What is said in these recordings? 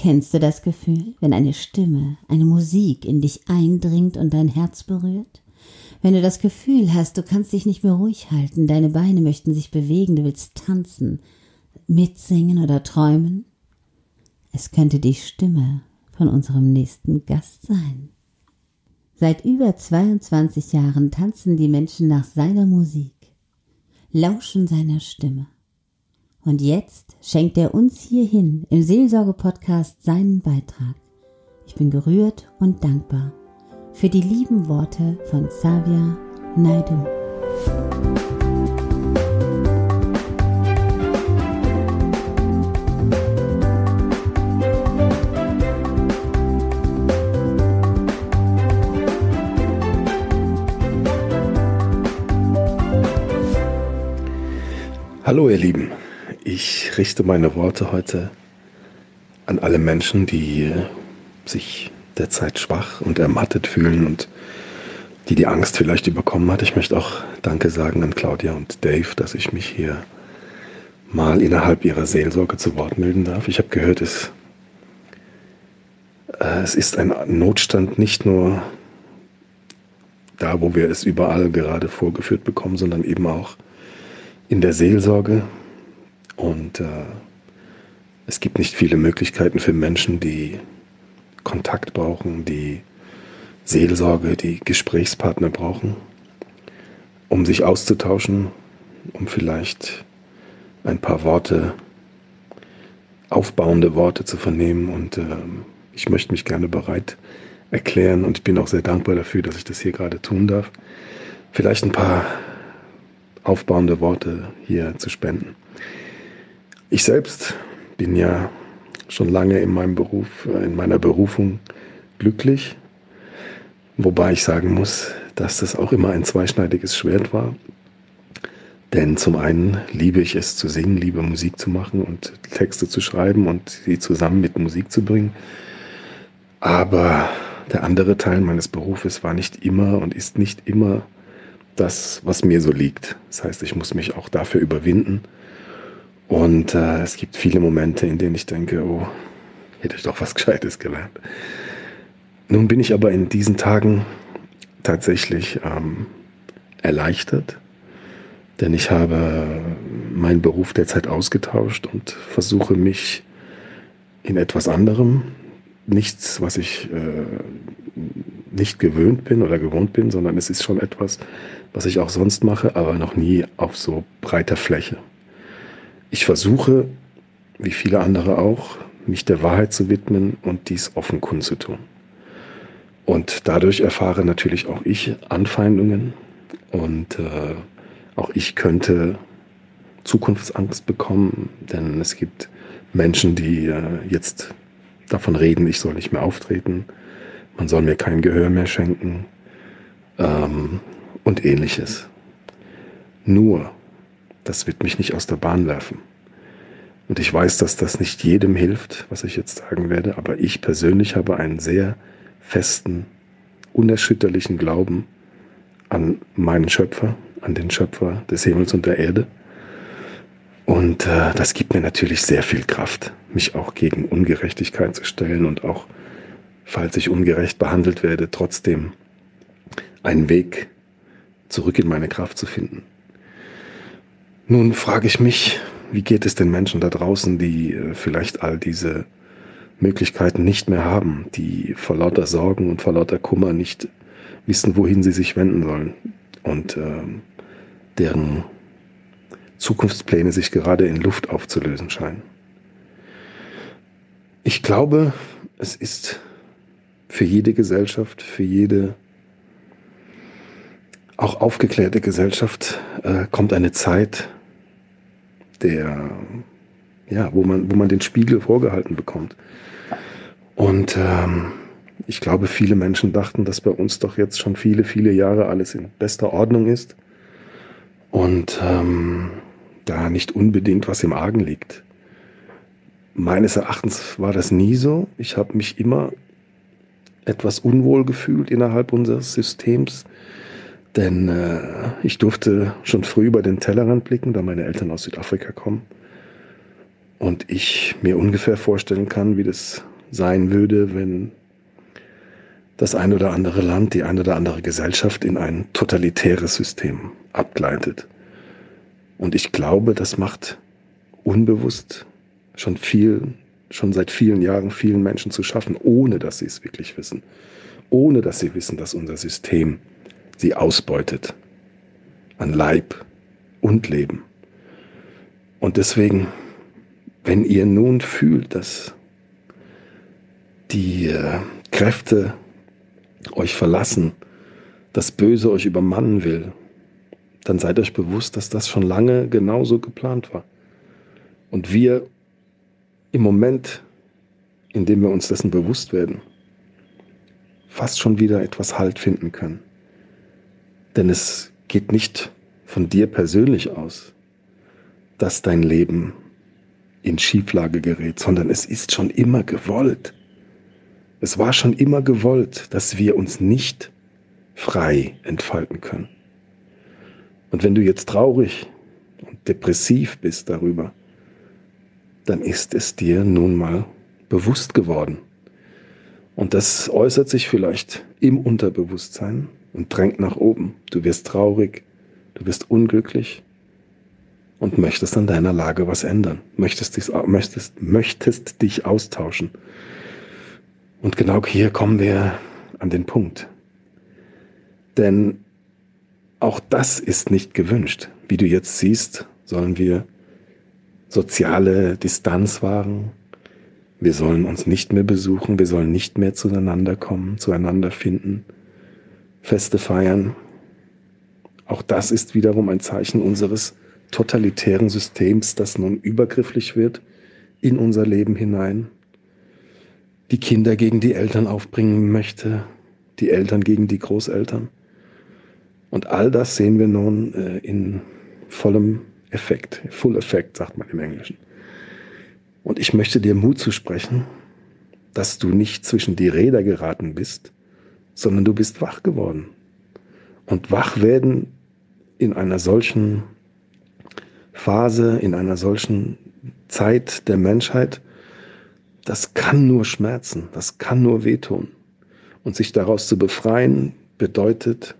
Kennst du das Gefühl, wenn eine Stimme, eine Musik in dich eindringt und dein Herz berührt? Wenn du das Gefühl hast, du kannst dich nicht mehr ruhig halten, deine Beine möchten sich bewegen, du willst tanzen, mitsingen oder träumen? Es könnte die Stimme von unserem nächsten Gast sein. Seit über 22 Jahren tanzen die Menschen nach seiner Musik, lauschen seiner Stimme. Und jetzt schenkt er uns hierhin im Seelsorge-Podcast seinen Beitrag. Ich bin gerührt und dankbar für die lieben Worte von Xavier Naidu. Hallo ihr Lieben, ich richte meine Worte heute an alle Menschen, die sich derzeit schwach und ermattet fühlen und die die Angst vielleicht überkommen hat. Ich möchte auch Danke sagen an Claudia und Dave, dass ich mich hier mal innerhalb ihrer Seelsorge zu Wort melden darf. Ich habe gehört, es, äh, es ist ein Notstand nicht nur da, wo wir es überall gerade vorgeführt bekommen, sondern eben auch in der Seelsorge. Und äh, es gibt nicht viele Möglichkeiten für Menschen, die Kontakt brauchen, die Seelsorge, die Gesprächspartner brauchen, um sich auszutauschen, um vielleicht ein paar Worte, aufbauende Worte zu vernehmen. Und äh, ich möchte mich gerne bereit erklären und ich bin auch sehr dankbar dafür, dass ich das hier gerade tun darf. Vielleicht ein paar aufbauende Worte hier zu spenden. Ich selbst bin ja schon lange in meinem Beruf, in meiner Berufung glücklich, wobei ich sagen muss, dass das auch immer ein zweischneidiges Schwert war. Denn zum einen liebe ich es zu singen, liebe Musik zu machen und Texte zu schreiben und sie zusammen mit Musik zu bringen. Aber der andere Teil meines Berufes war nicht immer und ist nicht immer das, was mir so liegt. Das heißt, ich muss mich auch dafür überwinden. Und äh, es gibt viele Momente, in denen ich denke, oh, hätte ich doch was Gescheites gelernt. Nun bin ich aber in diesen Tagen tatsächlich ähm, erleichtert, denn ich habe meinen Beruf derzeit ausgetauscht und versuche mich in etwas anderem, nichts, was ich äh, nicht gewöhnt bin oder gewohnt bin, sondern es ist schon etwas, was ich auch sonst mache, aber noch nie auf so breiter Fläche. Ich versuche, wie viele andere auch, mich der Wahrheit zu widmen und dies offen kundzutun. Und dadurch erfahre natürlich auch ich Anfeindungen und äh, auch ich könnte Zukunftsangst bekommen, denn es gibt Menschen, die äh, jetzt davon reden, ich soll nicht mehr auftreten, man soll mir kein Gehör mehr schenken ähm, und ähnliches. Nur, das wird mich nicht aus der Bahn werfen. Und ich weiß, dass das nicht jedem hilft, was ich jetzt sagen werde, aber ich persönlich habe einen sehr festen, unerschütterlichen Glauben an meinen Schöpfer, an den Schöpfer des Himmels und der Erde. Und äh, das gibt mir natürlich sehr viel Kraft, mich auch gegen Ungerechtigkeit zu stellen und auch falls ich ungerecht behandelt werde, trotzdem einen Weg zurück in meine Kraft zu finden. Nun frage ich mich, wie geht es den Menschen da draußen, die äh, vielleicht all diese Möglichkeiten nicht mehr haben, die vor lauter Sorgen und vor lauter Kummer nicht wissen, wohin sie sich wenden sollen und äh, deren Zukunftspläne sich gerade in Luft aufzulösen scheinen. Ich glaube, es ist für jede Gesellschaft, für jede auch aufgeklärte Gesellschaft äh, kommt eine Zeit, der, ja, wo man, wo man den Spiegel vorgehalten bekommt. Und ähm, ich glaube, viele Menschen dachten, dass bei uns doch jetzt schon viele, viele Jahre alles in bester Ordnung ist und ähm, da nicht unbedingt was im Argen liegt. Meines Erachtens war das nie so. Ich habe mich immer etwas unwohl gefühlt innerhalb unseres Systems. Denn äh, ich durfte schon früh über den Tellerrand blicken, da meine Eltern aus Südafrika kommen. Und ich mir ungefähr vorstellen kann, wie das sein würde, wenn das ein oder andere Land, die ein oder andere Gesellschaft in ein totalitäres System abgleitet. Und ich glaube, das macht unbewusst schon viel, schon seit vielen Jahren vielen Menschen zu schaffen, ohne dass sie es wirklich wissen. Ohne dass sie wissen, dass unser System sie ausbeutet. An Leib und Leben. Und deswegen, wenn ihr nun fühlt, dass die äh, Kräfte euch verlassen, das Böse euch übermannen will, dann seid euch bewusst, dass das schon lange genauso geplant war. Und wir im Moment, in dem wir uns dessen bewusst werden, fast schon wieder etwas Halt finden können. Denn es geht nicht von dir persönlich aus, dass dein Leben in Schieflage gerät, sondern es ist schon immer gewollt. Es war schon immer gewollt, dass wir uns nicht frei entfalten können. Und wenn du jetzt traurig und depressiv bist darüber, dann ist es dir nun mal bewusst geworden. Und das äußert sich vielleicht im Unterbewusstsein und drängt nach oben. Du wirst traurig, du wirst unglücklich und möchtest an deiner Lage was ändern, möchtest dich, möchtest, möchtest dich austauschen. Und genau hier kommen wir an den Punkt. Denn auch das ist nicht gewünscht. Wie du jetzt siehst, sollen wir soziale Distanz wahren. Wir sollen uns nicht mehr besuchen, wir sollen nicht mehr zueinander kommen, zueinander finden, Feste feiern. Auch das ist wiederum ein Zeichen unseres totalitären Systems, das nun übergrifflich wird in unser Leben hinein, die Kinder gegen die Eltern aufbringen möchte, die Eltern gegen die Großeltern. Und all das sehen wir nun äh, in vollem Effekt, Full Effect sagt man im Englischen. Und ich möchte dir Mut zusprechen, dass du nicht zwischen die Räder geraten bist, sondern du bist wach geworden. Und wach werden in einer solchen Phase, in einer solchen Zeit der Menschheit, das kann nur schmerzen, das kann nur wehtun. Und sich daraus zu befreien, bedeutet,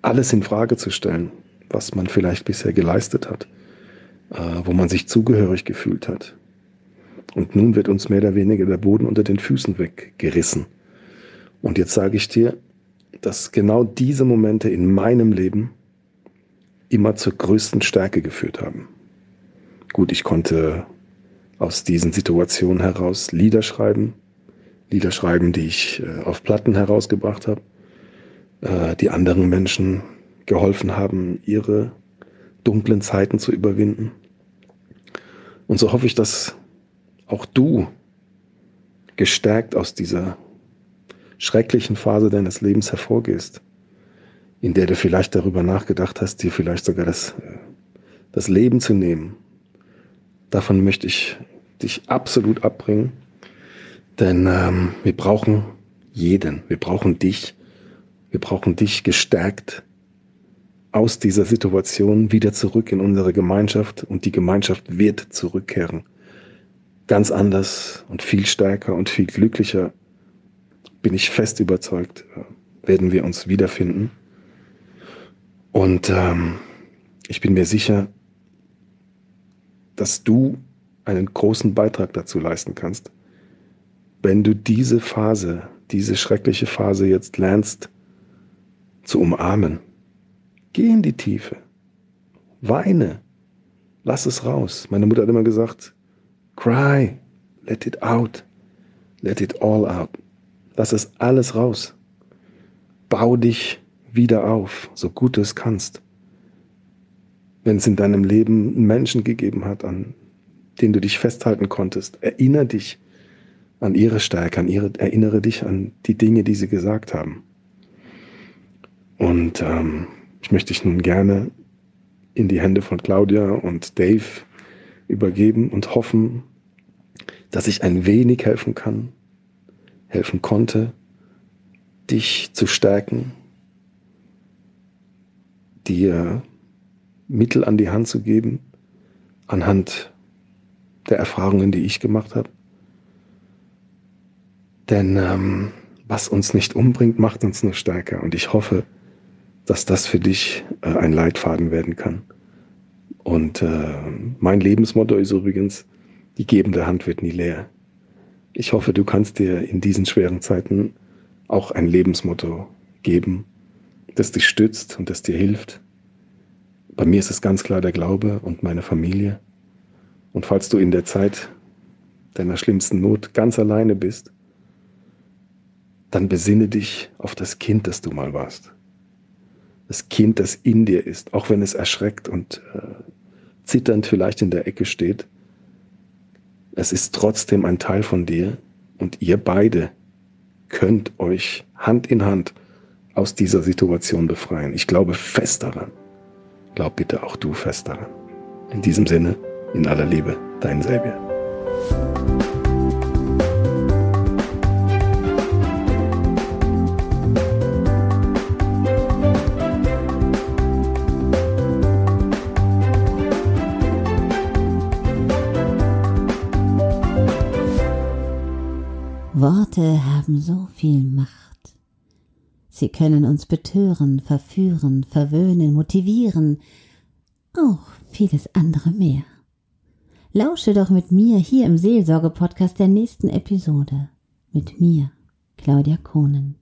alles in Frage zu stellen, was man vielleicht bisher geleistet hat, äh, wo man sich zugehörig gefühlt hat. Und nun wird uns mehr oder weniger der Boden unter den Füßen weggerissen. Und jetzt sage ich dir, dass genau diese Momente in meinem Leben immer zur größten Stärke geführt haben. Gut, ich konnte aus diesen Situationen heraus Lieder schreiben, Lieder schreiben, die ich äh, auf Platten herausgebracht habe, äh, die anderen Menschen geholfen haben, ihre dunklen Zeiten zu überwinden. Und so hoffe ich, dass auch du gestärkt aus dieser schrecklichen Phase deines Lebens hervorgehst, in der du vielleicht darüber nachgedacht hast, dir vielleicht sogar das, äh, das Leben zu nehmen. Davon möchte ich dich absolut abbringen, denn ähm, wir brauchen jeden, wir brauchen dich, wir brauchen dich gestärkt aus dieser Situation wieder zurück in unsere Gemeinschaft und die Gemeinschaft wird zurückkehren. Ganz anders und viel stärker und viel glücklicher, bin ich fest überzeugt, äh, werden wir uns wiederfinden. Und ähm, ich bin mir sicher, dass du einen großen Beitrag dazu leisten kannst, wenn du diese Phase, diese schreckliche Phase jetzt lernst zu umarmen Geh in die Tiefe. Weine. Lass es raus. Meine Mutter hat immer gesagt, cry, let it out, let it all out. Lass es alles raus. Bau dich wieder auf, so gut du es kannst. Wenn es in deinem Leben Menschen gegeben hat, an denen du dich festhalten konntest, erinnere dich an ihre Stärke, an ihre, erinnere dich an die Dinge, die sie gesagt haben. Und ähm, ich möchte dich nun gerne in die Hände von Claudia und Dave übergeben und hoffen, dass ich ein wenig helfen kann, helfen konnte, dich zu stärken, dir Mittel an die Hand zu geben, anhand der Erfahrungen, die ich gemacht habe. Denn ähm, was uns nicht umbringt, macht uns nur stärker. Und ich hoffe, dass das für dich äh, ein Leitfaden werden kann. Und äh, mein Lebensmotto ist übrigens, die gebende Hand wird nie leer. Ich hoffe, du kannst dir in diesen schweren Zeiten auch ein Lebensmotto geben, das dich stützt und das dir hilft. Bei mir ist es ganz klar der Glaube und meine Familie. Und falls du in der Zeit deiner schlimmsten Not ganz alleine bist, dann besinne dich auf das Kind, das du mal warst. Das Kind, das in dir ist, auch wenn es erschreckt und äh, zitternd vielleicht in der Ecke steht. Es ist trotzdem ein Teil von dir und ihr beide könnt euch Hand in Hand aus dieser Situation befreien. Ich glaube fest daran. Glaub bitte auch du fest daran. In diesem Sinne, in aller Liebe, dein Selbier. Worte haben so viel Macht. Sie können uns betören, verführen, verwöhnen, motivieren, auch vieles andere mehr. Lausche doch mit mir hier im Seelsorge-Podcast der nächsten Episode. Mit mir, Claudia Kohnen.